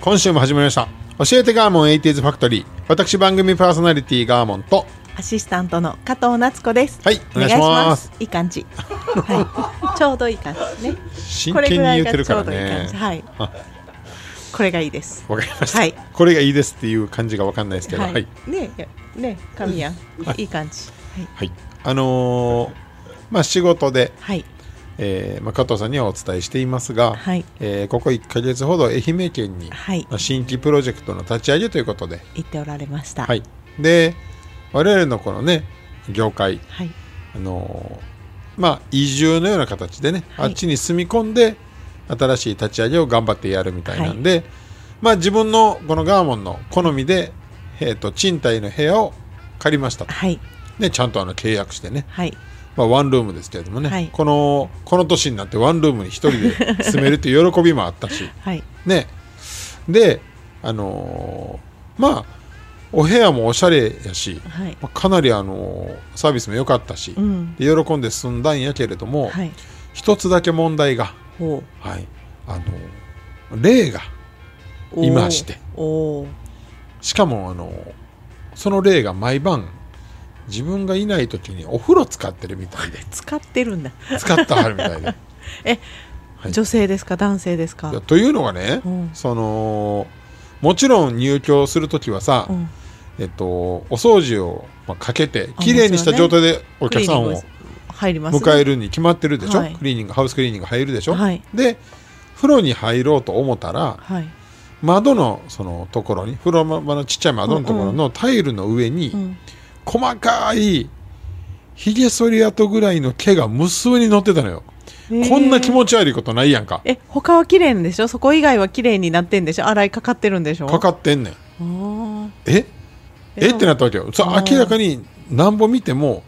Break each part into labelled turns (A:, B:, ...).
A: 今週も始まりました教えてガーモン 80s ファクトリー私番組パーソナリティガーモンと
B: アシスタントの加藤夏子です。
A: はいお願いします
B: いい感じ。はい。ちょうどいい感じね。
A: 真剣に言ってるからね
B: はい。
A: あ
B: これがいいです。
A: わかりました、
B: はい
A: これがいいですっていう感じがわかんないですけどはい、
B: ねえねえ神やん。
A: はい
B: いい感じ。はい。
A: はい、あのーまあ仕事で、
B: はい。
A: えーまあ、加藤さんにはお伝えしていますが、
B: はい
A: えーここ1か月ほど愛媛県に、
B: はい
A: まあ、新規プロジェクトの立ち上げということで、
B: 言っておられました。
A: はい、で我々のこのね業界、
B: はい。
A: あのーまあ、移住のような形でね、
B: はい
A: あっちに住み込んで新しい立ち上げを頑張ってやるみたいなんで、まあ、自分のこのガーモンの好みで、えー、と賃貸の部屋を借りましたと、
B: はい。
A: ね、ちゃんとあの契約してね、
B: はい。
A: まあ、ワンルームですけれどもね、
B: はい
A: このこの年になってワンルームに一人で住めるという喜びもあったし、
B: はい。
A: ね、で、あのーまあお部屋もおしゃれやし、
B: はい。
A: まあかなり、あのーサービスも良かったし、
B: うん。
A: で喜んで済んだんやけれども、
B: はい。
A: 一つだけ問題が、
B: ほ
A: はいあのー霊が
B: う。
A: いまして。しかも、あのーその霊が毎晩自分がいない時にお風呂使ってるみたいで
B: 使ってるんだ。
A: 使ってはるみたいで。
B: え、
A: はい
B: 女性ですか？男性ですか？
A: というのがね、
B: うん
A: そのもちろん入居する時はさ、
B: うん。
A: えっと、お掃除をまあかけて
B: あ
A: きれいにした状態でお客さんを。迎えるに決まってるでしょ、
B: はい
A: クリーニングハウスクリーニング入るでしょ、
B: はい
A: で風呂に入ろうと思ったら
B: はい。
A: 窓のそのところに風呂場のちっちゃい窓のところのタイルの上に
B: うん。
A: 細かいひげ剃り跡ぐらいの毛が無数に乗ってたのよ、こんな気持ち悪いことないやんか。
B: え他は綺麗んでしょ？そこ以外は綺麗になってんでしょ？洗いかかってるんでしょ？
A: かかってんねん。え？え
B: え？
A: ってなったわけよ。さ
B: あー。
A: 明らかになんぼ見ても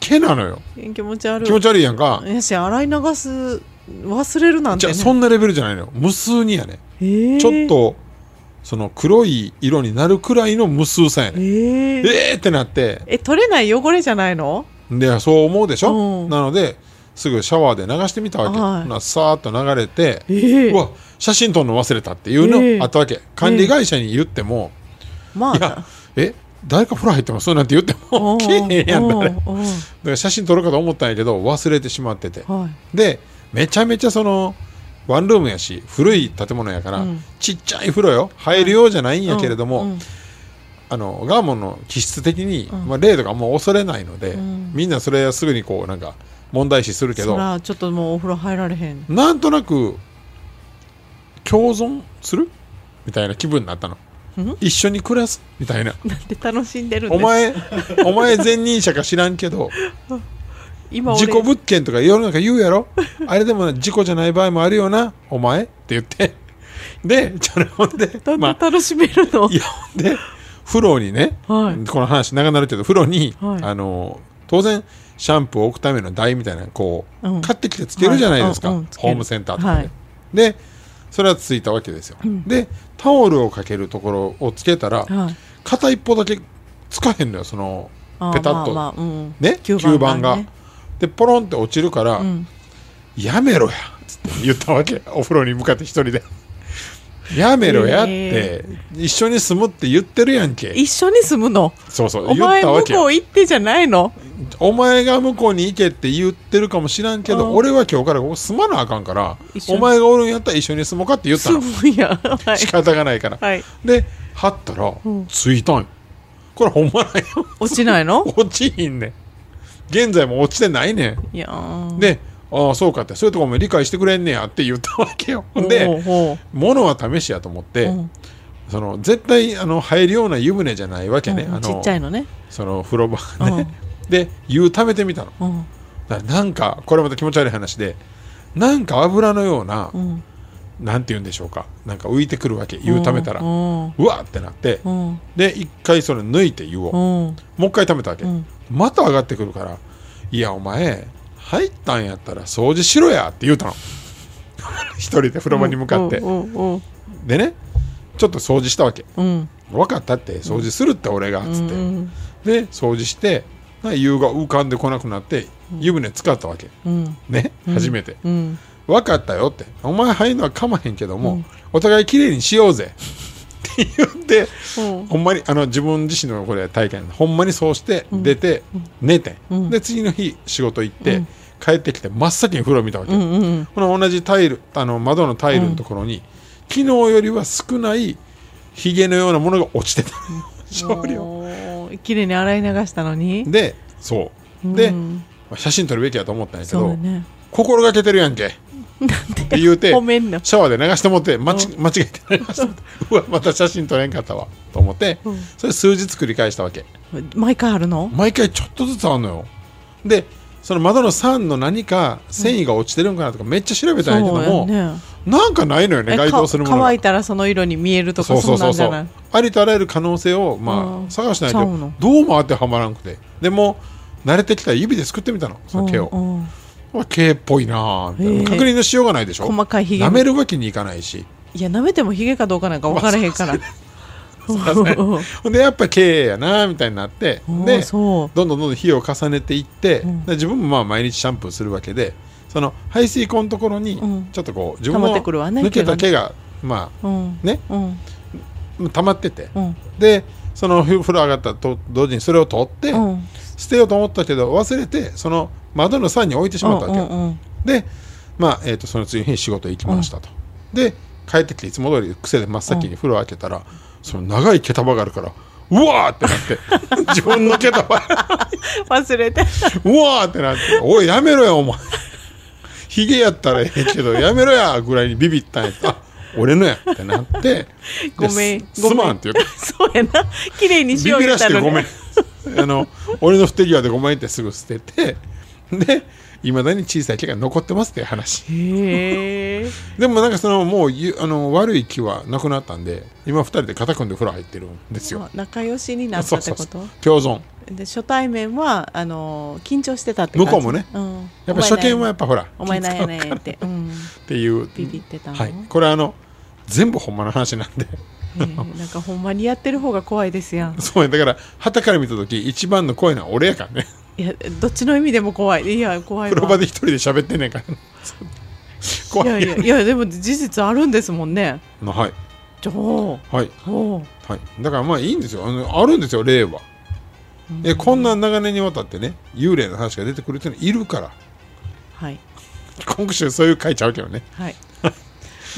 A: 毛なのよ。
B: え気持ち悪い。
A: 気持ち悪いやんか。
B: やし洗い流す忘れるなんて、ね、
A: じゃあそんなレベルじゃないのよ。無数にやね。
B: えー。
A: ちょっとその黒い色になるくらいの無数さや
B: え
A: ね
B: ー、
A: えーってなって。
B: え取れない汚れじゃないの？
A: でそう思うでしょ、
B: うん。
A: なのですぐシャワーで流してみたわけ、
B: はい。
A: ほなさーっと流れて、
B: えー。
A: うわ写真撮るの忘れたっていうの、
B: えー。
A: あったわけ。管理会社に言っても、
B: まあ。
A: いやえ誰か風呂入ってます？なんて言ってもけえへんやん。だから写真撮ろうかと思ったんやけど忘れてしまってて。
B: はい。
A: でめちゃめちゃそのワンルームやし古い建物やから、
B: うん。
A: ちっちゃい風呂よ。入るようじゃないんやけれども、
B: うん。うん。
A: あのガーモンの気質的に、
B: うん。
A: まあ、霊とかもう恐れないので、
B: うん。
A: みんなそれはすぐにこうなんか問題視するけ
B: そ
A: ど
B: らちょっともうお風呂入られへん。
A: なんとなく共存する？みたいな気分になったの。
B: うん？
A: 一緒に暮らす？みたいな。
B: なんで楽しんでるんです
A: お前お前前任者か知らんけど
B: 今俺
A: 事故物件とか世の中言うやろ？あれでも事故じゃない場合もあるよな。お前って言って。でじゃあほんで
B: だん
A: まあ
B: だん楽しめるの、
A: いやほんで風呂にね、
B: はい。
A: この話長なるけど風呂に、
B: はい。
A: あの当然シャンプーを置くための台みたいなのこう、
B: うん。
A: 買ってきてつけるじゃないですか、
B: はい。うん
A: ホームセンターとかで、
B: はい。
A: でそれはついたわけですよ、でタオルをかけるところをつけたら、
B: はい。
A: 片一方だけつかへんのよそのペタッと、
B: まあまあうん。
A: ね？
B: 吸
A: 吸盤が。
B: ね
A: でポロンって落ちるから、
B: うん。
A: やめろやつって言ったわけ。お風呂に向かって一人で。やめろやって、
B: へ
A: 一緒に住むって言ってるやんけ。
B: 一緒に住むの？
A: そうそう言っ
B: お前向
A: たわけよ。
B: こう行ってじゃないの？
A: お前が向こうに行けって言ってるかもしらんけど
B: うん。
A: 俺は今日からここ住まなあかんからお前がおるんやったら一緒に住もうかって言った
B: 住
A: の
B: むんや。はい。
A: 仕方がないから、
B: はい。
A: で貼ったら、
B: うん。
A: ついたんよ。これほんまなんよ。
B: 落ちないの？
A: 落ちひんねん現在も落ちてないね。ん
B: いやー。
A: でああそうかって。そういうとこも理解してくれんねやって言ったわけよ。ほんで
B: ほう。ほ
A: 物は試しやと思って、
B: ううん。
A: その絶対あの入るような湯船じゃないわけね、
B: うん
A: あの
B: ちっちゃいのね。
A: その風呂場がね、で湯溜めてみたの。
B: うん。
A: だからなんかこれまた気持ち悪い話でなんか油のような、
B: うん。
A: なんて言うんでしょうか。なんか浮いてくるわけ湯溜めたら、う
B: うん。
A: わーってなって、
B: うん。
A: で一回それ抜いて湯を、
B: うん。
A: もう一回溜めたわけ、
B: うん
A: また上がってくるから「いやお前入ったんやったら掃除しろや」って言うたの。一人で風呂場に向かって、
B: うんうん
A: でねちょっと掃除したわけ。
B: うん。
A: 分かったって掃除するって俺がつって、
B: うん。
A: で掃除して湯が浮かんでこなくなって湯船使ったわけ。
B: うん。
A: ね初めて、
B: うん。
A: 分かったよって。お前入るのはかまへんけども、
B: うん。
A: お互いきれいにしようぜ。って言って
B: うん。
A: ほんまにあの自分自身のこれ体験ほんまにそうして出て、寝て、
B: うん。
A: で次の日仕事行って、
B: うん。
A: 帰ってきて真っ先に風呂見たわけ、
B: うんうん
A: この同じタイルあの窓のタイルのところに、昨日よりは少ないひげのようなものが落ちてた。少量。
B: 綺麗に洗い流したのに。
A: でそう。で、
B: うん。
A: まあ写真撮るべきやと思ったんやけど、
B: ね。
A: 心がけてるやんけって言うてシャワーで流してもって間ち 間違えて流してもって。うわまた写真撮れんかったわ。と思って、
B: うん。
A: それ数日繰り返したわけ。
B: 毎回あるの？
A: 毎回ちょっとずつあんのよ。でその窓の酸の何か繊維が落ちてるんかなとかめっちゃ調べたんやけども、
B: ね。
A: なんかないのよね
B: え
A: 該当するもの
B: 乾いたらその色に見えるとか
A: そう
B: そ
A: そううそう。んそう
B: なじゃない？
A: ありとあらゆる可能性をまあ、
B: うん。
A: 探しないとどうも当てはまらんくて。でも慣れてきたら指ですくってみたの。その毛を、
B: うんうん
A: あ毛っぽいな確認のしようがないでしょ？
B: 細かいひげ
A: 舐めるわけにいかないし。
B: いや舐めてもヒゲかどうかなんか分からへんから。うん
A: ほんでやっぱ毛やなみたいになって
B: うん
A: でどんどんどんどん火を重ねていって、自分もまあ毎日シャンプーするわけでその排水口のところに
B: うん。
A: ちょっとこう自分の抜けた毛がま
B: うん。
A: あね。
B: うん。
A: 溜まってて。
B: うん。
A: でその風呂上がったと同時にそれを取って
B: うん。
A: 捨てようと思ったけど忘れてその窓の桟に置いてしまったわけよ、
B: うんうん
A: でまあ、えー、とその次の日仕事行きましたと、で帰ってきていつも通り癖で真っ先に風呂開けたら、その長い毛束があるからうわーってなって 自分の毛束。
B: 忘れて。
A: うわーってなって「おいやめろよお前。ヒゲやったらええけどやめろや」ぐらいにビビったんやあ俺のや。ってなってで
B: ごめん
A: すまんっていうか
B: そうやな。綺麗にし
A: ビビ
B: よう言ったのに。
A: らしてごめん。あの俺の不手際でごめんってすぐ捨てて でいまだに小さい毛が残ってますっていう話。でもなんかそのもうゆあの悪い気はなくなったんで今二人で肩組んで風呂入ってるんですよ。
B: 仲良しになったってこと？
A: 共存。
B: で初対面はあの緊張してたって感じ？
A: 向こうもね。
B: うん、
A: やっぱ初見はやっぱほら
B: お前なんやねん。って、うん、
A: っていう。
B: ビビってたの、
A: はい。これあの全部ほんまの話なんで。
B: えー。なんかほんまにやってる方が怖いですやん。
A: そうやだから旗から見た時一番の声のは俺やからね
B: いやどっちの意味でも怖い。いや怖いわ。
A: 風呂場で一人で喋ってんねんから。怖 い
B: いやいやいやでも事実あるんですもんね。
A: のはい。
B: じゃあお
A: はい。
B: お
A: はい。だからまあいいんですよ。あのあるんですよ例は。えこんな長年にわたってね幽霊の話が出てくるっていうのいるから。
B: はい。
A: 今週そういう書いちゃうけどね。
B: はい。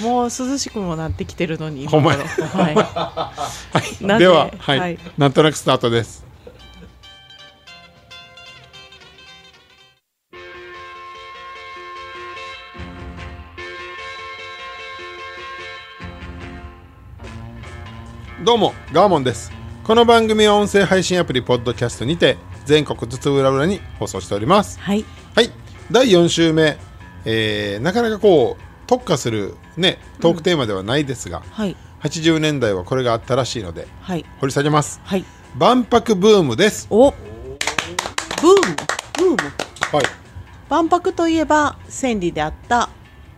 B: もう涼しくもなってきてるのに
A: ほんまや
B: はい。
A: はい。では、はい。
B: はい。
A: なんとなくスタートですどうもガーモンです。この番組は音声配信アプリポッドキャストにて全国津々浦々に放送しております。
B: はい。
A: はい。第4週目、えーなかなかこう特化するねトークテーマではないですが、
B: はい。
A: 80年代はこれがあったらしいので
B: はい。
A: 掘り下げます。
B: はい。
A: 万博ブームです。
B: お。ブーム。ブーム。
A: はい。
B: 万博といえば千里であった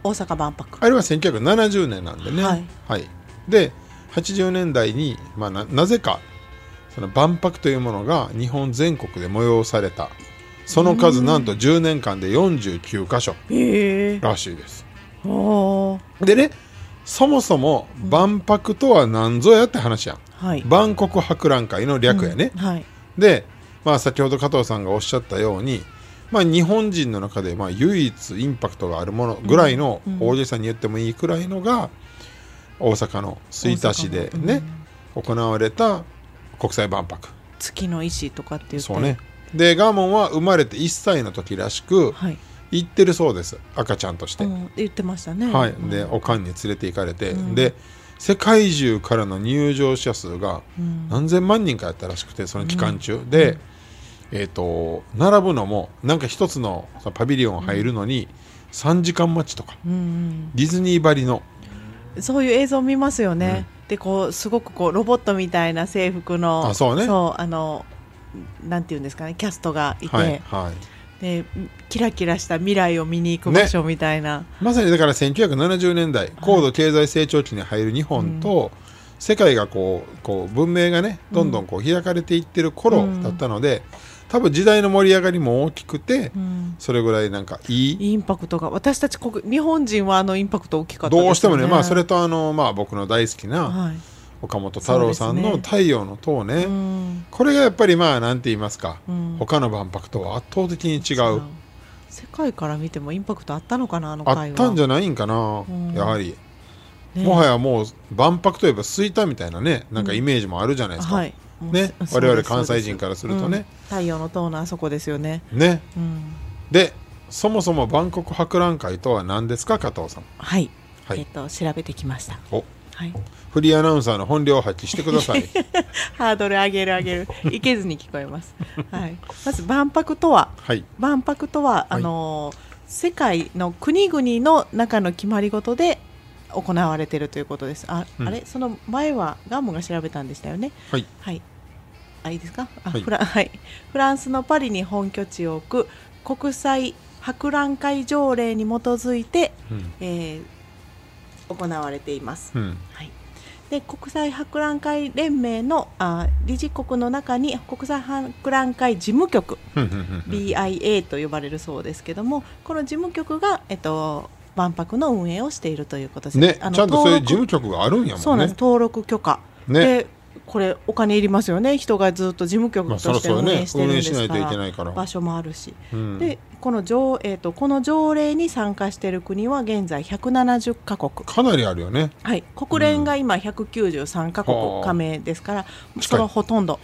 B: 大阪万博。
A: あれは1970年なんでね。
B: はい、
A: で80年代に、まあ、ななぜかその万博というものが日本全国で催された。その数なんと10年間で49箇所らしいです。でねそもそも万博とは何ぞやって話やん。
B: はい。
A: 万国博覧会の略やね、
B: はい。
A: で、まあ、先ほど加藤さんがおっしゃったように、まあ、日本人の中でまあ唯一インパクトがあるものぐらいの、大げさに言ってもいいくらいのが大阪の吹田市でね、行われた国際万博。
B: 月の石とかって言って。
A: そうね。でガーモンは生まれて1歳の時らしく
B: はい、
A: 行ってるそうです赤ちゃんとして、
B: うん、言ってましたね。
A: はい、でおかんに連れて行かれて、で世界中からの入場者数が
B: うん。
A: 何千万人かやったらしくてその期間中、で、えー、と並ぶのもなんか一つのパビリオン入るのに3時間待ちとか。
B: うん
A: ディズニーばりの
B: うんそういう映像見ますよね、でこうすごくこうロボットみたいな制服の
A: あそうね。
B: あのなんていうんですかねキャストがいて、
A: はいはい。
B: でキラキラした未来を見に行く場所みたいな、
A: まさにだから1970年代高度経済成長期に入る日本と、世界がこうこう文明がねどんどんこう開かれていってる頃だったので、多分時代の盛り上がりも大きくて、
B: うん。
A: それぐらいなんかいい。
B: インパクトが。私たち国日本人はあのインパクト大きかったね。
A: どうしてもねまあそれとあのまあ僕の大好きな
B: はい。
A: 岡本太郎さんの「
B: そうですね。
A: 太陽の塔ね」
B: うん。
A: これがやっぱりまあなんて言いますか、
B: うん。
A: 他の万博とは圧倒的に違う。
B: 世界から見てもインパクトあったのかなあの
A: あったんじゃないんかな、
B: ん。
A: やはり、
B: ね。
A: もはやもう万博といえば吹田みたいなねなんかイメージもあるじゃないですか、
B: はい
A: ね我々関西人からするとね。
B: うん。太陽の塔のあそこですよね、
A: ね。
B: うん、
A: でそもそも万国博覧会とは何ですか加藤さん？
B: はい、
A: はい。
B: えっと調べてきました。
A: お。
B: はい。
A: フリーアナウンサーの本領を発揮してください。
B: ハードル上げる上げる。いけずに聞こえます、はい、まず万博とは？
A: はい。
B: 万博とは、あの世界の国々の中の決まり事で行われているということです。あ,、
A: うん。
B: あれ？その前はガンモが調べたんでしたよね。
A: はい。
B: はいあいいですか？あ、
A: はい。
B: フラ はい、フランスのパリに本拠地を置く国際博覧会条例に基づいて、
A: うん。
B: えー行われています、
A: うん。
B: はい、で国際博覧会連盟のあ理事国の中に国際博覧会事務局 BIA と呼ばれるそうですけどもこの事務局が、えっと、万博の運営をしているということです。
A: ねちゃ
B: あ
A: んとそういう事務局があるんやもね。
B: そうんなんです。登録許可、
A: ね。
B: でこれお金いりますよね。人がずっと事務局
A: まあ
B: として運営してるんですから、
A: いけないから。
B: 場所もあるし、
A: うん。
B: でこの条,、えー、とこの条例に参加している国は現在170カ国。
A: かなりあるよね。
B: はい、国連が今193カ
A: はあ。
B: 国加盟ですから、
A: 近い。
B: そのほとんど、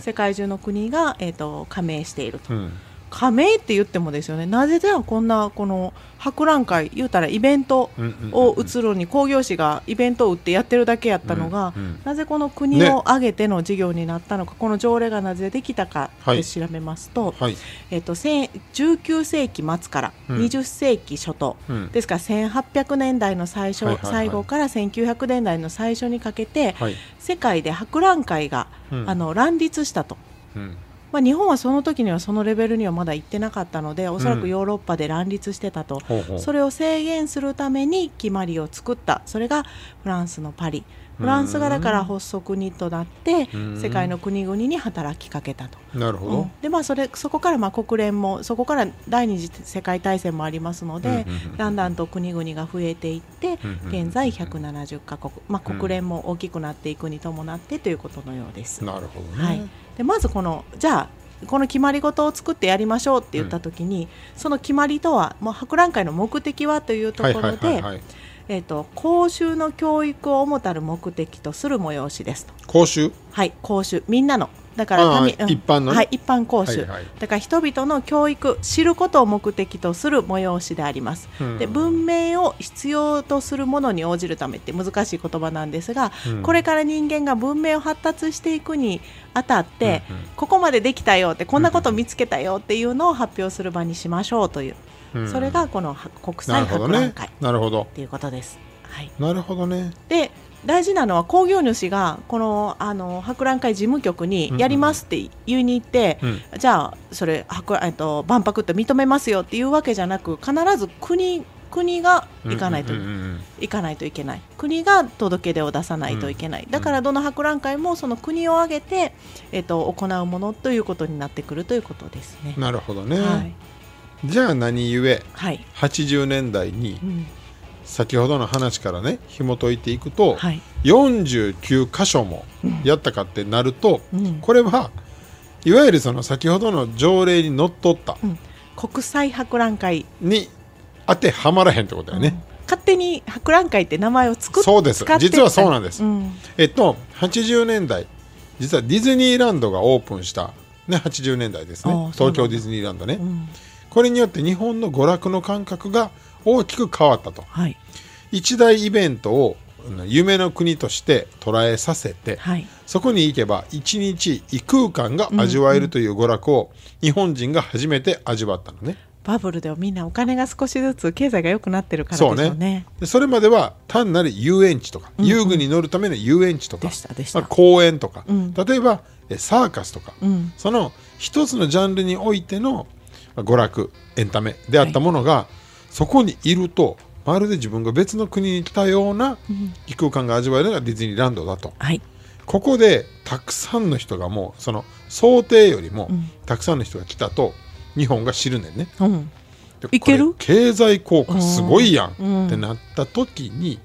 B: 世界中の国が、えー、と加盟していると、
A: うん
B: 加盟って言ってもですよね。なぜじゃあこんなこの博覧会言うたらイベントを移るのに興行師がイベントを売ってやってるだけやったのが、
A: うんうん
B: なぜこの国を挙げての事業になったのか、この条例がなぜできたか
A: はい。
B: で調べますと、
A: はい。
B: えっとせん19世紀末から
A: うん。
B: 20世紀初頭、
A: うん。
B: ですから1800年代の最初、
A: はいはいはい。
B: 最後から1900年代の最初にかけて、
A: はい。
B: 世界で博覧会が、
A: うん。
B: あの乱立したと。
A: うん
B: まあ、日本はその時にはそのレベルにはまだ行ってなかったのでおそらくヨーロッパで乱立してたと、
A: ほうほう。
B: それを制限するために決まりを作った。それがフランスのパリ。フランスがだから発足にとなって
A: うん。
B: 世界の国々に働きかけたと。
A: なるほど。
B: うん。でまあ、それそこからまあ国連もそこから第二次世界大戦もありますので、
A: うんうんうん
B: だんだんと国々が増えていって、
A: うんうんうん
B: 現在170カ国、まあ、国連も大きくなっていくに伴ってということのようです。
A: なるほどね。
B: はい、でまずこのじゃあこの決まり事を作ってやりましょうって言った時に、その決まりとはもう博覧会の目的はというところで
A: はい
B: えーと公衆の教育を主たる目的とする催しですと。
A: 講習？
B: はい、公衆みんなのだから
A: ああ
B: 民うん。
A: 一般のね。
B: はい、一般講習、
A: はいはい。
B: だから人々の教育知ることを目的とする催しであります、
A: うん。
B: で文明を必要とするものに応じるためって難しい言葉なんですが、
A: うん。
B: これから人間が文明を発達していくにあたって、
A: うんうん。
B: ここまでできたよってこんなこと見つけたよっていうのを発表する場にしましょうという、
A: うん。
B: それがこのは国
A: な
B: 際博覧会
A: なるほど。
B: っていうことです。はい。
A: なるほどね。
B: で大事なのは興行主がこのあの博覧会事務局にやりますって言いに行って、
A: うん。
B: じゃあそれ博えっと万博って認めますよっていうわけじゃなく必ず国国が行かないと、
A: うんうんうんうん
B: 行かないといけない。国が届け出を出さないといけない、だからどの博覧会もその国を挙げて、えっと、行うものということになってくるということですね。
A: なるほどね、
B: はい、
A: じゃあ何故
B: はい。
A: 80年代に
B: うん
A: 先ほどの話からね紐解いていくと、
B: はい。
A: 49箇所もやったかってなると、
B: うん。
A: これはいわゆるその先ほどの条例にのっとった。
B: うん。国際博覧会、
A: に当てはまらへんってことだよね、
B: うん。勝手に博覧会って名前を作っ
A: そうです。実はそうなんです。
B: うん。
A: えっと80年代。実はディズニーランドがオープンした、ね、80年代ですね。東京ディズニーランドね、
B: うん。
A: これによって日本の娯楽の感覚が大きく変わったと。
B: はい。
A: 一大イベントを夢の国として捉えさせて、
B: はい。
A: そこに行けば一日異空間が味わえるという娯楽を日本人が初めて味わったのね。
B: バブルではみんなお金が少しずつ経済が良くなってるから
A: そうね
B: でしょうね。
A: でそれまでは単なる遊園地とか、遊具に乗るための遊園地とか
B: でしたでした。
A: まあ、公園とか、
B: うん。
A: 例えばえサーカスとか、
B: うん。
A: その一つのジャンルにおいてのまあ娯楽エンタメであったものが、そこにいるとまるで自分が別の国に来たような異空間が味わえるのがディズニーランドだと。
B: はい。
A: ここでたくさんの人がもうその想定よりも
B: ん。
A: たくさんの人が来たと日本が知るねんね。
B: うん。
A: で
B: いける？
A: 経済効果すごいやん
B: うん。
A: ってなった時に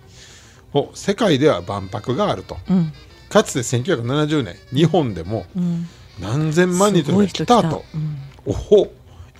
A: お世界では万博があると。
B: うん。
A: かつて1970年日本でも
B: うん。
A: 何千万人とか来たと。
B: うん。
A: おほ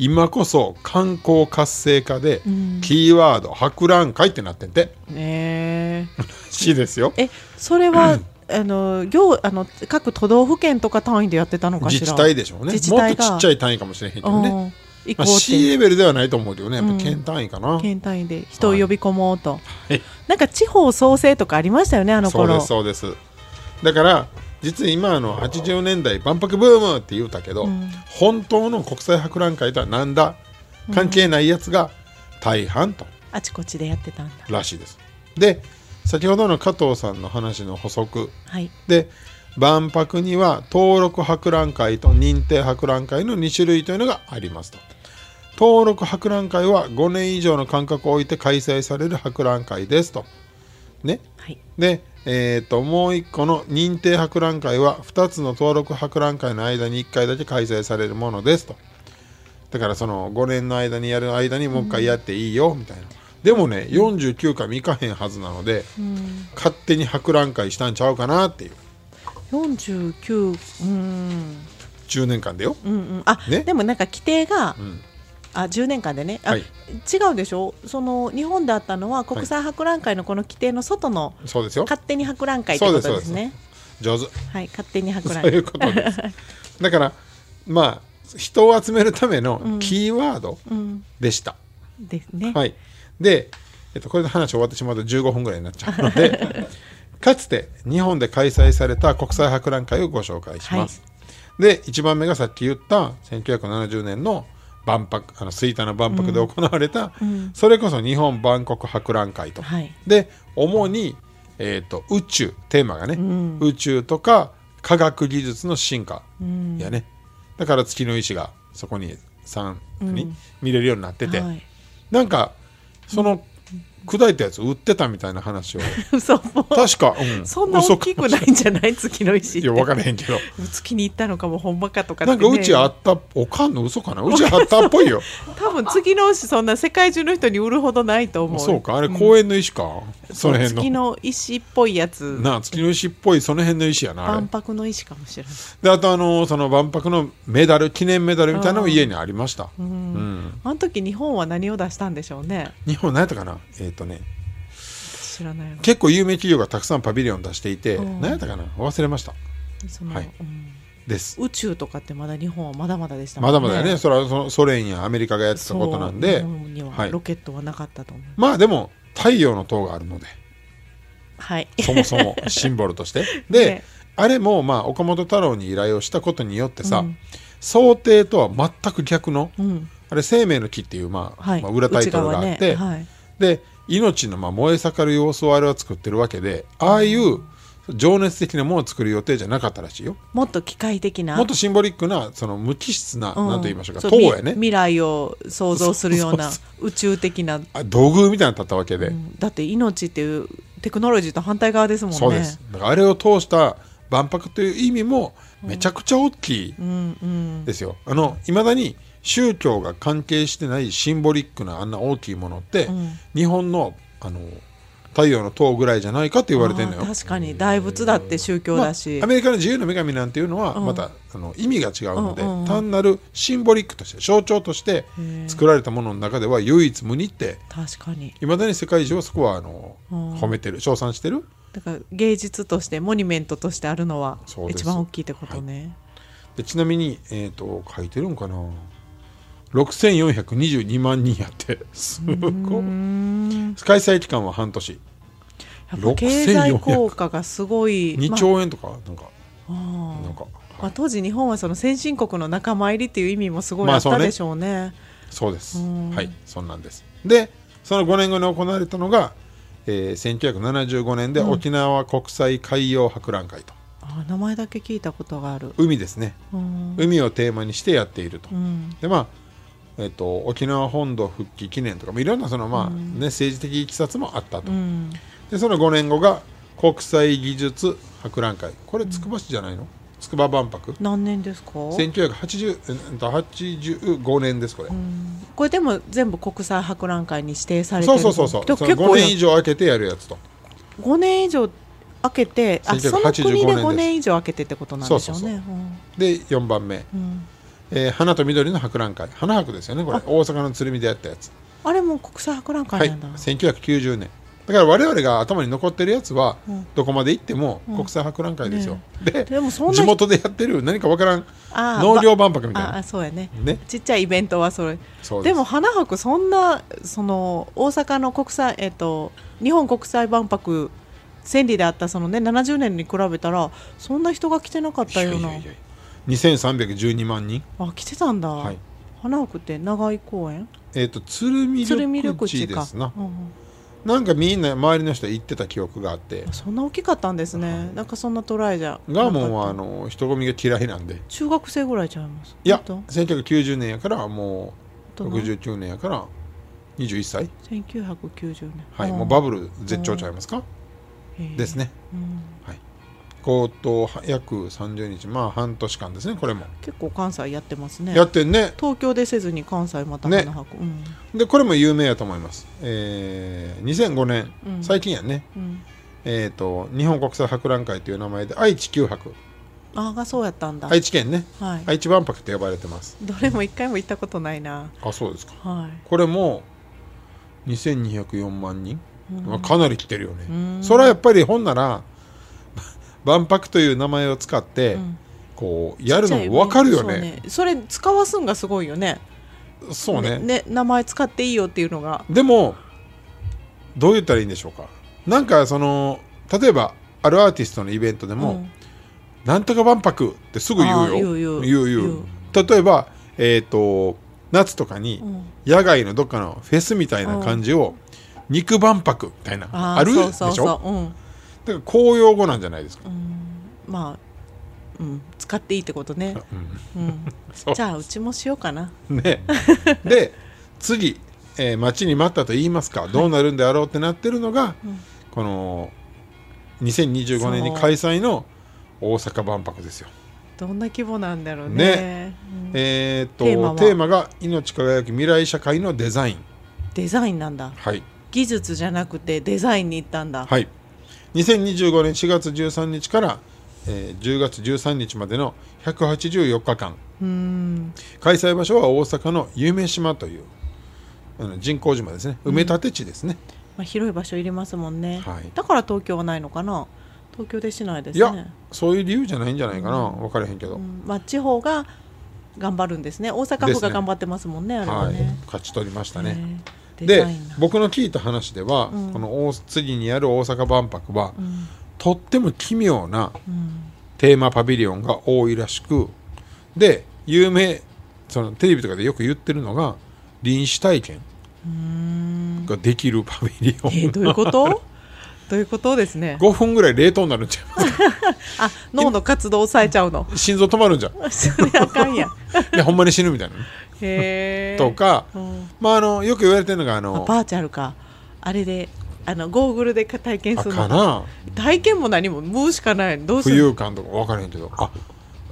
A: 今こそ観光活性化で
B: うん。
A: キーワード博覧会ってなってんて。
B: ね
A: らしいですよ。
B: ええそれは あの行あの各都道府県とか単位でやってたのかしら？
A: 自治体でしょうね。
B: 自治体が
A: もっとちっちゃい単位かもしれへんけどね、まあ、C
B: て
A: レベルではないと思うけどね。やっぱ
B: うん。
A: 県単位かな、
B: 県単位で人を呼び込もうと、
A: はい。
B: なんか地方創生とかありましたよねあの頃。
A: そうですそうです。だから実に今あの80年代万博ブームって言うたけど、
B: うん。
A: 本当の国際博覧会とはなんだ？関係ないやつが大半と。
B: あちこちでやってたんだ。
A: らしいです。で先ほどの加藤さんの話の補足。
B: はい。
A: で万博には登録博覧会と認定博覧会の2種類というのがありますと。登録博覧会は5年以上の間隔を置いて開催される博覧会ですと。ね。
B: はい。
A: で、えー、ともう一個の認定博覧会は2つの登録博覧会の間に1回だけ開催されるものですと。だからその5年の間にやる間にもう一回やっていいよみたいな、でもね49回もいかへんはずなので、
B: うん。
A: 勝手に博覧会したんちゃうかなっていう。
B: 49うん。
A: 10年間でよ、
B: うんうん。あ、
A: ね。
B: でもなんか規定が、
A: うん、
B: あ10年間でね。あ、
A: はい。
B: 違うでしょ？その日本であったのは国際博覧会のこの規定の外の
A: そうですよ。
B: 勝手に博覧会ってこと
A: そうです
B: です。ね
A: 上手。
B: はい勝手に博覧会。
A: そういうことです。だからまあ人を集めるためのキーワード
B: うん。
A: でした、
B: ですね、
A: はい、で、えっと、これで話終わってしまうと15分ぐらいになっちゃうので かつて日本で開催された国際博覧会をご紹介します、で1番目がさっき言った1970年の万博あの吹田の万博で行われた、
B: うん。
A: それこそ日本万国博覧会と、
B: はい。
A: で主に、えー、と宇宙テーマがね、
B: ん。
A: 宇宙とか科学技術の進化
B: うん。
A: やね、だから月の石がそこに3に見れるようになってて、
B: はい、
A: なんかその砕いたやつ売ってたみたいな話を。
B: 嘘。もう
A: 確か、うん、
B: そんな大きくないんじゃない月の石
A: いや分からへんけど。
B: 月に行ったのかもほんまかとかね、
A: なんかうちあったおかんの嘘かなうちあったっぽいよ。
B: 多分月の石そんな世界中の人に売るほどないと思う。
A: そうかあれ公園の石か、その辺の。
B: 月の石っぽいやつ。
A: なあ月の石っぽいその辺の石やな
B: 万博の石かもしれない。
A: であとあのその万博のメダル記念メダルみたいなのも家にありました、
B: うん。
A: うん。
B: あの時日本は何を出したんでしょうね。
A: 日本何やったかな？えっ、とね
B: 知らないわ。
A: 結構有名企業がたくさんパビリオン出していて、
B: うん。
A: 何やったかな？忘れました。はい。
B: うん。
A: です。
B: 宇宙とかってまだ日本はまだまだでしたもん
A: まだまだやね。それはそのソ連やアメリカがやってたことなんで。
B: 日本に
A: は
B: はい。ロケットはなかったと思う。
A: まあでも太陽の塔があるので。
B: はい、
A: そもそも シンボルとして。で、
B: ね。
A: あれもまあ岡本太郎に依頼をしたことによってさ、
B: うん。
A: 想定とは全く逆の
B: うん。
A: あれ生命の木っていう、まあ
B: はい。
A: まあ、裏タイトルがあって、
B: ね。はい。
A: で命のまあ燃え盛る様子をあれは作ってるわけでああいう情熱的なものを作る予定じゃなかったらしいよ。
B: もっと機械的な。
A: もっとシンボリックなその無機質な、
B: うん。
A: なんと言いましょうか塔やね。
B: み未来を想像するような宇宙的な、
A: あ土偶みたいなのだったわけで、
B: うん。だって命っていうテクノロジーと反対側ですもんね。
A: そうです。だからあれを通した万博という意味もめちゃくちゃ大きい
B: うんうん。
A: ですよ。あのいまだに宗教が関係してないシンボリックなあんな大きいものって、
B: うん。
A: 日本のあの太陽の塔ぐらいじゃないかって言われてるのよ。
B: 確かに。大仏だって宗教
A: まあ
B: だし、
A: アメリカの自由の女神なんていうのは
B: うん。
A: また、あの意味が違うので、
B: うんうんうん。
A: 単なるシンボリックとして象徴として作られたものの中では唯一無二って
B: 確かに。
A: いまだに世界中はそこはあの、
B: うん。
A: 褒めてる称賛してる。
B: だから芸術としてモニュメントとしてあるのは一番大きいってことね、
A: でちなみに、えー、と書いてるんかな？6422万人やって。すごい。開催期間は半年。
B: 経済効果がすごい。
A: 2兆円とかなんか、
B: まあ
A: なんか、
B: まあ、当時日本はその先進国の仲間入りっていう意味もすごいあっ
A: まあそうね。
B: たでしょうね。
A: そうです。
B: うん。
A: はいそんなんです。でその5年後に行われたのが、えー、1975年で沖縄国際海洋博覧会と、
B: あ名前だけ聞いたことがある。
A: 海ですね。
B: うん。
A: 海をテーマにしてやっていると、
B: うん。
A: でまあえっと沖縄本土復帰記念とかいろんなその、まあ
B: うん。
A: ね、政治的いきさつもあったと、
B: うん。
A: でその5年後が国際技術博覧会。これつくば市じゃないの？筑波万博？
B: 何年ですか
A: ？1980うんと85年ですこれ、
B: うん。これでも全部国際博覧会に指定されてる
A: そうそうそうそう。その5
B: でも結構
A: 年以上空けてやるやつと。
B: 5年以上開けてあその
A: 1985
B: 国で
A: 年です。
B: 5年以上開けてってことなんでしょう
A: そうそう
B: ね。
A: で4番目、
B: うんうん
A: えー花と緑の博覧会。花博ですよねこれ。大阪の鶴見でやったやつ。
B: あれも国際博覧
A: はい。
B: 会なんだ。
A: 1990年だから我々が頭に残ってるやつは、
B: うん。
A: どこまで行っても
B: うん。
A: 国際博覧会ですよ、で
B: でもそんな
A: 地元でやってる何かわからん農業万博みたいな。
B: ああそうやね。
A: ね。
B: ちっちゃいイベントはそれ。でも花博そんなその大阪の国際えっと日本国際万博千里であったそのね70年に比べたらそんな人が来てなかったような。い
A: やいやいや2312万人。
B: あ来てたんだ、
A: はい。
B: 花博って長井公園？
A: えっ、と鶴見
B: 鶴見
A: 緑
B: 緑地
A: ですな。
B: うんうん。
A: なんかみんな周りの人行ってた記憶があって。
B: そんな大きかったんですね、なんかそんなトライじゃ
A: ガーモンはあの人混みが嫌いなんで。
B: 中学生ぐらいちゃいます？
A: いや
B: もっと
A: 1990年やからもう
B: どの
A: 69年やから21歳。
B: 1990年。
A: はいもうバブル絶頂ちゃいますか？
B: ル
A: ですね。
B: うん
A: 高等約30日。まあ半年間ですねこれも。
B: 結構関西やってますね。
A: やってんね。
B: 東京でせずに関西また
A: ね
B: 花博、うん。
A: でこれも有名やと思います。えー2005年。
B: うん。
A: 最近やね。
B: うん。
A: えっと日本国際博覧会という名前で愛知九博。
B: ああそうやったんだ。
A: 愛知県ね。
B: はい、
A: 愛知万博って呼ばれてます。
B: どれも一回も行ったことないな。
A: あそうですか。
B: はい。
A: これも2204万人、
B: うん。
A: まあかなり来てるよね、
B: うん。
A: それはやっぱりほんなら万博という名前を使って、
B: うん。
A: こうやるの分かるよ
B: そう
A: ね。
B: それ使わすんがすごいよね。
A: そうね。
B: ね名前使っていいよっていうのが。
A: でもどう言ったらいいんでしょうか。なんかその例えばあるアーティストのイベントでも、
B: うん。
A: なんとか万博ってすぐ言うよ。
B: 言う言う。
A: 例えばえっ、と夏とかに
B: うん。
A: 野外のどっかのフェスみたいな感じを肉万博みたいな
B: あ
A: るでしょ？
B: そうそうそう。うん
A: だから公用語なんじゃないですか、
B: うん。まあうん。使っていいってことね、うん、じゃあうちもしようかな。
A: ね。で次、えー待ちに待ったと言いますかどうなるんであろうってなってるのが、
B: うん。
A: この2025年に開催の大阪万博ですよ。
B: どんな規模なんだろうね。
A: ね。
B: うん。
A: えーっと
B: テーマは？
A: テーマが「命輝く未来社会のデザイン。
B: デザインなんだ」
A: はい、
B: 技術じゃなくてデザインに行ったんだ、
A: はい、2025年4月13日から、えー10月13日までの184日間。
B: うん。
A: 開催場所は大阪の夢島というあの人工島ですね。埋め立て地ですね、
B: まあ、広い場所いりますもんね、
A: はい。
B: だから東京はないのかな？東京でしないです
A: いや
B: ね
A: そういう理由じゃないんじゃないかな、分からへんけど、
B: うん。まあ、地方が頑張るんですね。大阪府が頑張ってますもんねあれは
A: はい。
B: ね、
A: 勝ち取りましたね、で僕の聞いた話では、
B: うん。
A: この大次にある大阪万博は、
B: うん。
A: とっても奇妙な
B: うん。
A: テーマパビリオンが多いらしくで有名そのテレビとかでよく言ってるのが臨死体験
B: うん。
A: ができるパビリオン、
B: えーどういうこと？どういうことですね。
A: 5分ぐらい冷凍になるんちゃ
B: あ脳の活動を抑えちゃうの。
A: う心臓止まるんじゃん
B: それあかんやん。
A: でほんまに死ぬみたいな。ね、
B: へえ
A: とか、
B: うん。
A: まあ、あのよく言われてるのがあ
B: あ
A: の
B: バーチャルか。あれであのゴーグルで体験
A: あ
B: するの。
A: かな。
B: 体験も何も無しかない。どうする？
A: 浮遊感とか分からへんけど。あ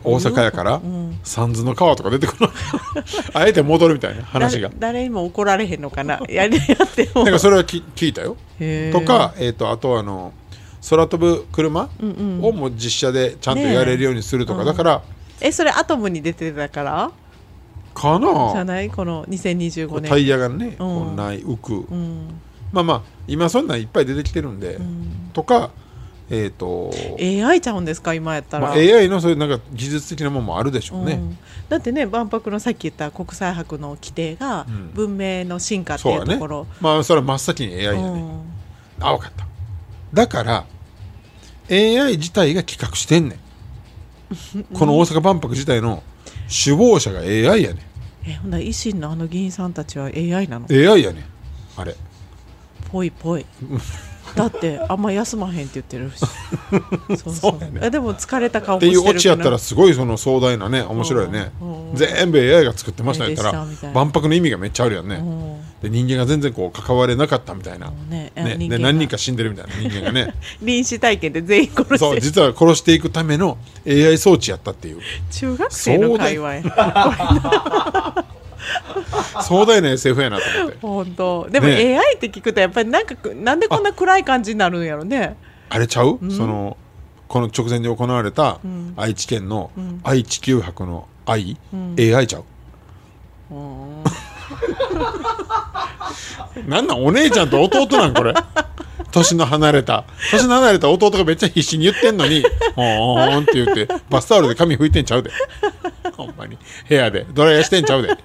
A: 大阪やから、
B: うん。
A: 三途の川とか出てくる あえて戻るみたいな話が。
B: 誰誰にも怒られへんのかな。やりやっても。
A: なんかそれはき聞いたよ。とか、えー、とあとはあの空飛ぶ車
B: うんうん。
A: をもう実写でちゃんとやれるようにするとか、だから
B: えそれアトムに出てたから？
A: か
B: じゃ
A: な
B: ない？この2025
A: タイ
B: 年
A: ヤがね、
B: うん。
A: こうない浮く、
B: うん。
A: まあまあ今そんなんいっぱい出てきてるんで、
B: うん。
A: とかえっ、と、
B: AI ちゃうんですか？今やったら、
A: まあ、AI のそういうなんか技術的なものもあるでしょうね、
B: うん。だってね万博のさっき言った国際博の規定が
A: うん。
B: 文明の進化っていうところ、
A: まあそれは真っ先に AI やね、
B: うん。
A: あ分かった。だから AI 自体が企画してんねん。この大阪万博自体の首謀者が AI やね
B: えほんなら維新のあの議員さんたちは AI なの？
A: ん AI やねん。あれ。
B: ぽいぽい だってあんま休まへんって言ってるし。そう
A: そう。やね
B: えでも疲れた顔
A: っていうオチやったら
B: ら
A: すごいその壮大なね面白いよね。
B: うん。うん
A: 全部 AI が作ってましたやったら
B: でしたみたいな。
A: 万博の意味がめっちゃあるやんね。
B: も
A: で人間が全然こう関われなかったみたいな、
B: うね
A: ね、
B: 人間が。
A: で何人か死んでるみたいな人間がね。
B: 臨死体験で全員殺して。
A: そう実は殺していくための AI 装置やったっていう。
B: 中学生の会話や
A: 壮大な SF やなと思って。
B: 本当。でも
A: ね。
B: AI って聞くとやっぱりなんかなんでこんな暗い感じになるんやろね。
A: あれちゃう、そのこの直前に行われた
B: ん。
A: 愛知県の
B: ん。
A: 愛・地球博の愛、
B: ん。
A: AI ちゃう？
B: うん。
A: なんなん？お姉ちゃんと弟なんこれ。年の離れた。年の離れた弟がめっちゃ必死に言ってんのに「ほーん」って言ってバスタオルで髪拭いてんちゃうでほんまに。部屋で。ドライヤーしてんちゃうで。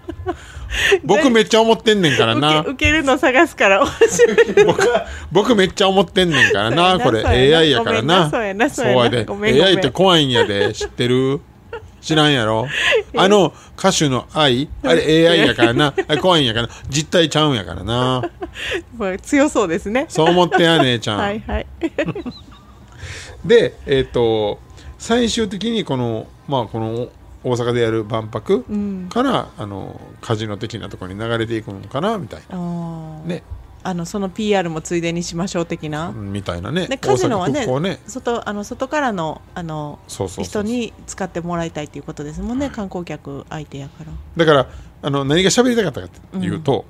A: 僕めっちゃ思ってんねんからな。
B: 受けるの探すから教えて
A: 僕僕めっちゃ思ってんねんからなこれ。AI やからな。
B: そうやなそうや
A: で。AI って怖いんやで。知ってる？知らんやろ？あの歌手の愛？あれ AI やからな。怖いんやから実体ちゃうんやからな。
B: まあ強そうですね。
A: そう思ってや姉ちゃん、
B: はいはい。
A: でえっ、と最終的にこのまあこの大阪でやる万博
B: うん。
A: から、あのカジノ的なところに流れていくのかなみたいな。ね。
B: あのその PR もついでにしましょう的な、
A: みたいなね。
B: でカジノはね
A: ね。
B: 外あの外からのあの人に使ってもらいたいということですもんね、観光客相手やから。
A: だからあの何が喋りたかったかというと、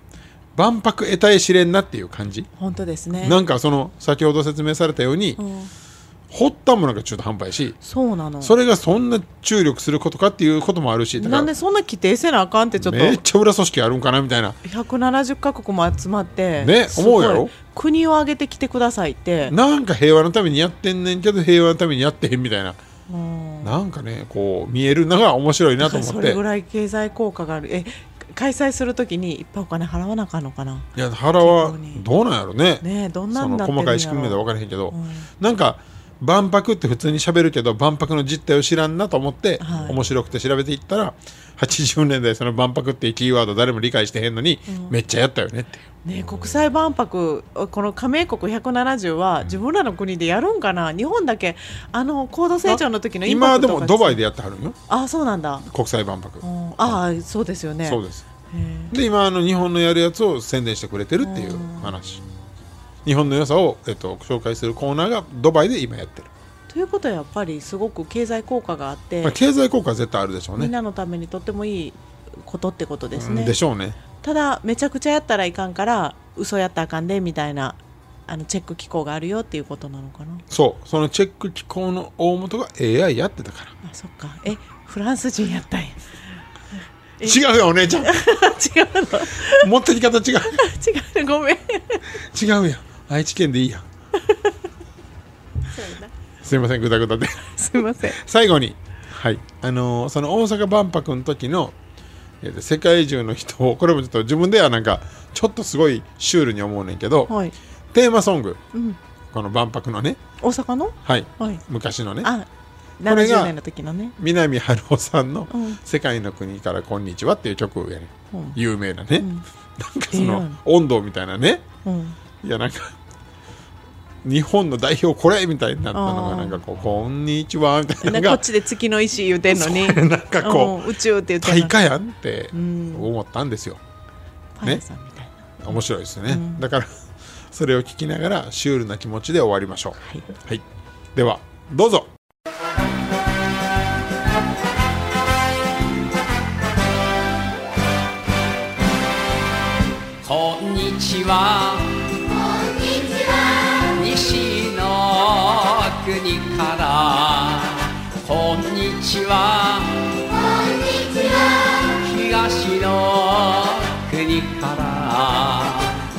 A: 万博得体知れんなっていう感じ、
B: 本当ですね。
A: なんかその先ほど説明されたように、
B: うん、
A: 掘ったものが中途半端やし
B: そうなの。
A: それがそんな注力することかっていうこともあるし
B: なんでそんな規定せなあかんってちょっと
A: めっちゃ裏組織あるんかなみたいな。
B: 170カ国も集まって
A: ね思うやろ？
B: 国を挙げてきてくださいって、
A: なんか平和のためにやってんねんけど平和のためにやってへんみたいな。
B: うん。
A: なんかねこう見えるのが面白いなと思って。
B: それぐらい経済効果がある。え開催するときにいっぱいお金払わなあかんのかな？い
A: や腹は
B: 企業に。
A: どうなんやろね。
B: ねえどんなん
A: 細かい仕組みまで分からへんけど、
B: うん。
A: なんか万博って普通に喋るけど万博の実態を知らんなと思って、
B: はい。
A: 面白くて調べていったら80年代その万博っていうキーワード誰も理解してへんのに、めっちゃやったよねって
B: ねえ国際万博この加盟国170は自分らの国でやるんかな？日本だけあの高度成長の時の
A: 今はでもドバイでやってはるんよ
B: あそうなんだ、
A: 国際万博、
B: うん、ああそうですよね。
A: そうです。
B: へ
A: で今あの日本のやるやつを宣伝してくれてるっていう話日本の良さを、えっと、紹介するコーナーがドバイで今やってる、
B: えということはやっぱりすごく経済効果があって、
A: まあ、経済効果は絶対あるでしょうね。
B: みんなのためにとってもいいことってことですね、
A: うんでしょうね。
B: ただめちゃくちゃやったらいかんから嘘やったらあかんでみたいなあのチェック機構があるよっていうことなのかな。
A: そう。そのチェック機構の大元が AI やってたから。
B: あそっか。えフランス人やったんや。え
A: 違うよお姉ちゃん。
B: 違うの？
A: 持ってき方違う。
B: 違うごめん。
A: 違うやん愛知県でいいや。んすいませんぐだぐだで。
B: すいません。
A: 最後にはい。あのーその大阪万博の時の、世界中の人をこれもちょっと自分ではなんかちょっとすごいシュールに思うねんけど、
B: はい、
A: テーマソング。
B: うん、
A: この万博のね。
B: 大阪の？
A: はい。
B: はい。
A: 昔のね。
B: あ
A: これが
B: 70年の時のね。
A: 南春夫さんの
B: うん「
A: 世界の国からこんにちは」っていう曲やね
B: うん。
A: 有名なね、
B: うん。
A: なんかその
B: ええやん。
A: 温度みたいなね。
B: うん
A: いやなんか日本の代表これみたいになったのがなんかこう「こんにちは」みたいな
B: こっちで月の石言うてんのに
A: なんかこ
B: うん宇宙って言っ
A: う
B: てんの
A: 大会やんって
B: うん。
A: 思ったんですよ。
B: パン屋さんみたいな、
A: 面白いですね、
B: うん。
A: だからそれを聞きながらシュールな気持ちで終わりましょう。
B: はい。
A: はい。ではどうぞ。
C: こんにちは。ちは。東の国から。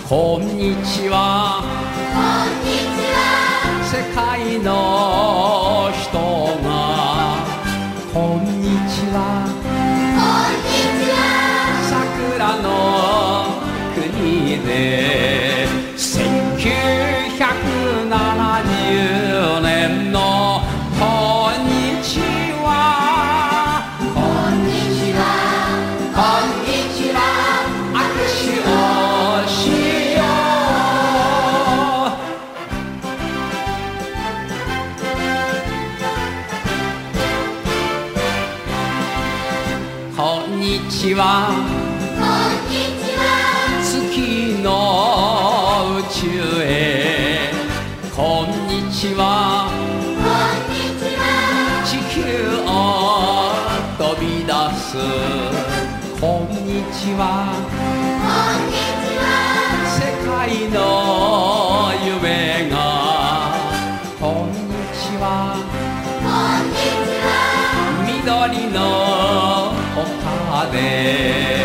C: こんにちは。世界の人が。こんにちは。桜の国でちはで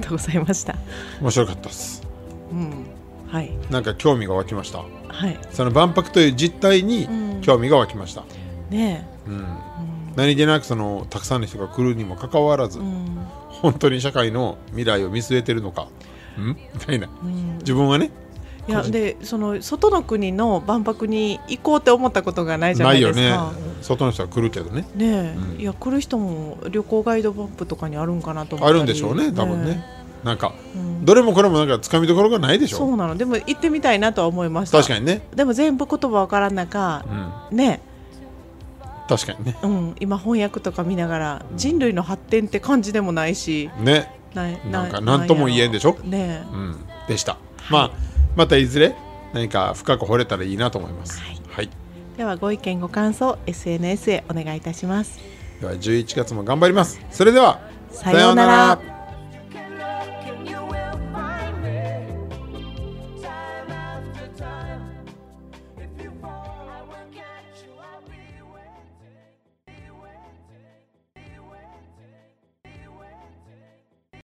B: がとうございました。
A: 面白かったです
B: うん。はい。
A: なんか興味が湧きました
B: はい。
A: その万博という実態に
B: うん
A: 興味が湧きました、
B: ね
A: うん何気なくそのたくさんの人が来るにもかかわらず、
B: え。うん。
A: 本当に社会の未来を見据えてるのかん？みたいな
B: うん。
A: 自分はね
B: いやでその外の国の万博に行こうって思ったことがないじゃ
A: な
B: ないい
A: よね
B: ですか。
A: 外の人は来るけどね。
B: ねえ、
A: うん。
B: いや来る人も旅行ガイドマップとかにあるんかなと思
A: あるんでしょうね多分ね。なんか
B: えうん。
A: どれもこれもなんかつかみどころがないでしょ
B: そうなの。でも行ってみたいなとは思いました。
A: 確かにね、
B: でも全部言葉わからん中
A: うん、
B: ね
A: 確かにね。
B: うん、今翻訳とか見ながら人類の発展って感じでもないし。
A: ね。
B: ない
A: なんか何とも言えんでしょ？
B: ね
A: うん。でした、まあまたいずれ何か深く掘れたらいいなと思います。
B: はい。
A: はい、
B: えではご意見ご感想 SNS へお願いいたします。
A: では11月も頑張ります。それでは
B: さようなら